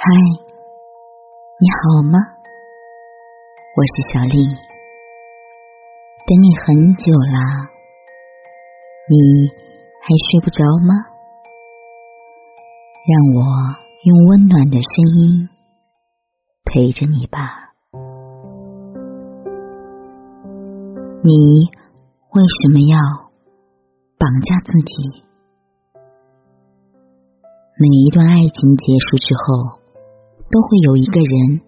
嗨，你好吗？我是小丽，等你很久啦，你还睡不着吗？让我用温暖的声音陪着你吧。你为什么要绑架自己？每一段爱情结束之后。都会有一个人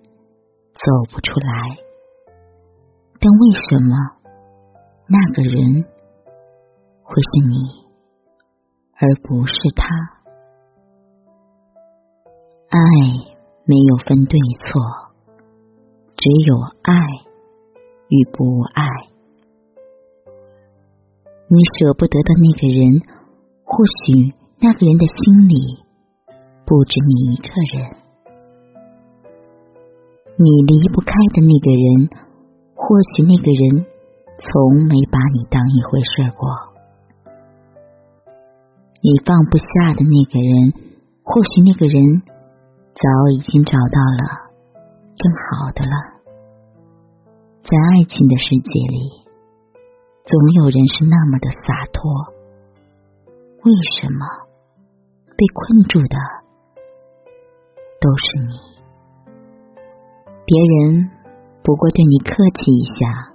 走不出来，但为什么那个人会是你，而不是他？爱没有分对错，只有爱与不爱。你舍不得的那个人，或许那个人的心里不止你一个人。你离不开的那个人，或许那个人从没把你当一回事过；你放不下的那个人，或许那个人早已经找到了更好的了。在爱情的世界里，总有人是那么的洒脱。为什么被困住的都是你？别人不过对你客气一下，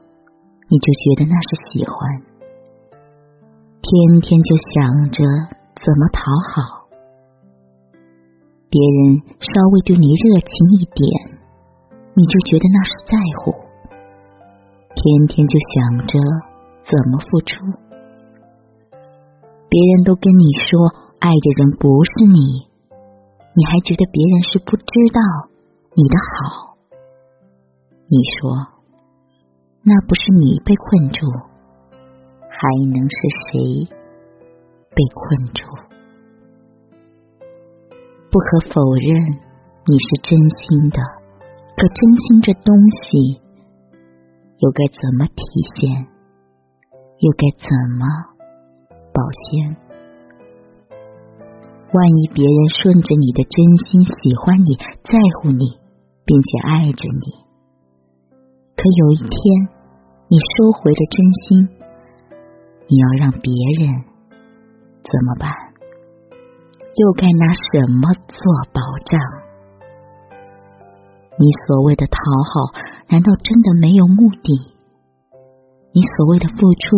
你就觉得那是喜欢，天天就想着怎么讨好。别人稍微对你热情一点，你就觉得那是在乎，天天就想着怎么付出。别人都跟你说爱的人不是你，你还觉得别人是不知道你的好。你说，那不是你被困住，还能是谁被困住？不可否认，你是真心的，可真心这东西，又该怎么体现？又该怎么保鲜？万一别人顺着你的真心喜欢你，在乎你，并且爱着你？可有一天，你收回了真心，你要让别人怎么办？又该拿什么做保障？你所谓的讨好，难道真的没有目的？你所谓的付出，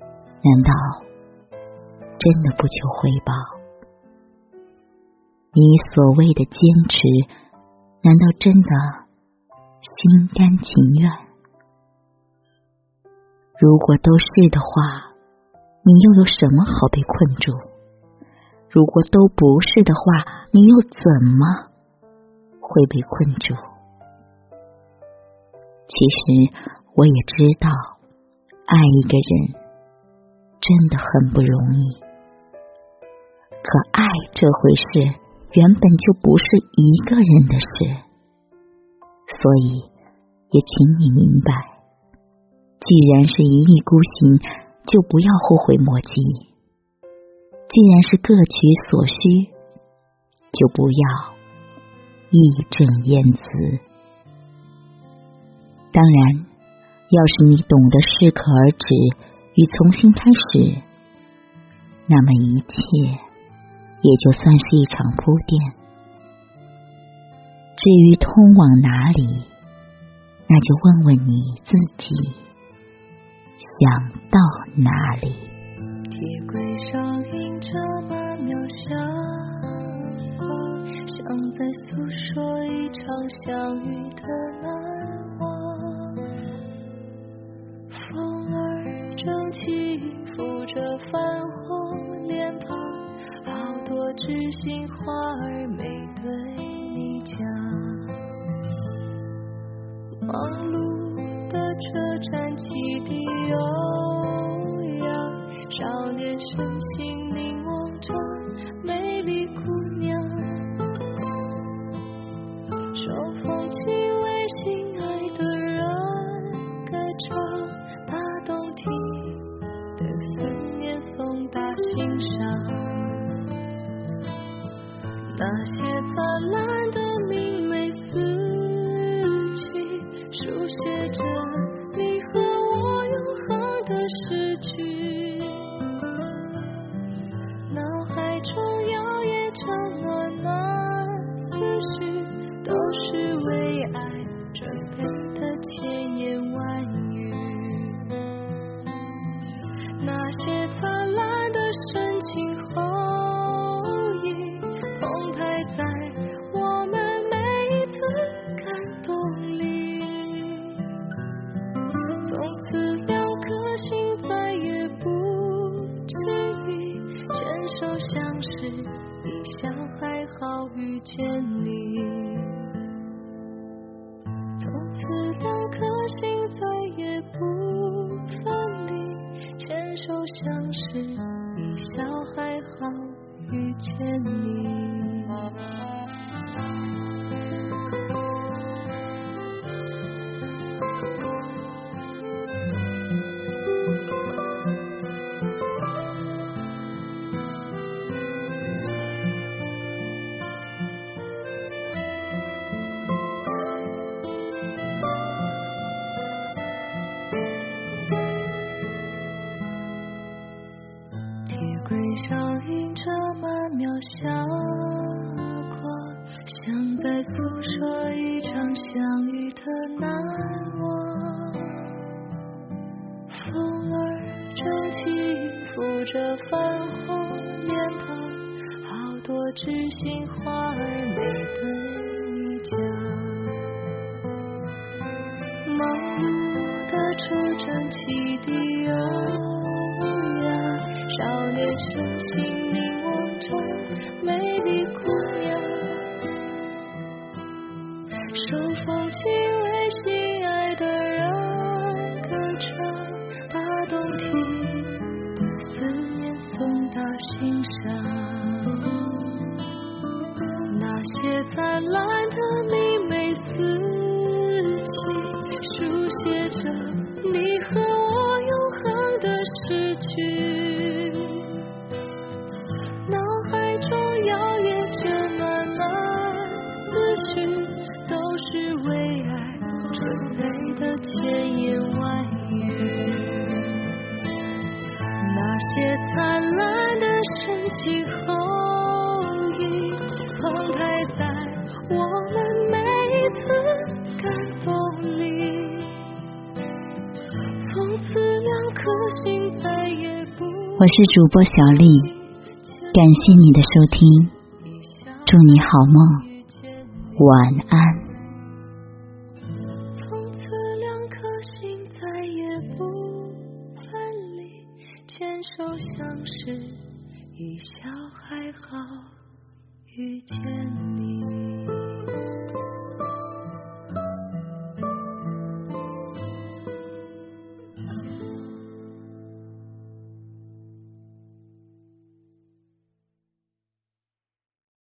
难道真的不求回报？你所谓的坚持，难道真的？心甘情愿。如果都是的话，你又有什么好被困住？如果都不是的话，你又怎么会被困住？其实我也知道，爱一个人真的很不容易。可爱这回事，原本就不是一个人的事。所以，也请你明白，既然是一意孤行，就不要后悔莫及；既然是各取所需，就不要义正言辞。当然，要是你懂得适可而止与重新开始，那么一切也就算是一场铺垫。至于通往哪里，那就问问你自己，想到哪里。铁轨上映着曼妙霞光，像在诉说一场相遇的难忘。风儿正轻拂着泛红脸庞，好多知心话儿没对。家。忙碌的车站，汽笛悠扬，少年深情此两颗心再也不分离，牵手相识，一笑还好遇见你。敷着泛红脸庞，好多知心话儿没对你讲，忙碌的出站汽笛。我是主播小丽，感谢你的收听，祝你好梦，晚安。从此两颗心再也不分离，牵手相识，一笑还好遇见你。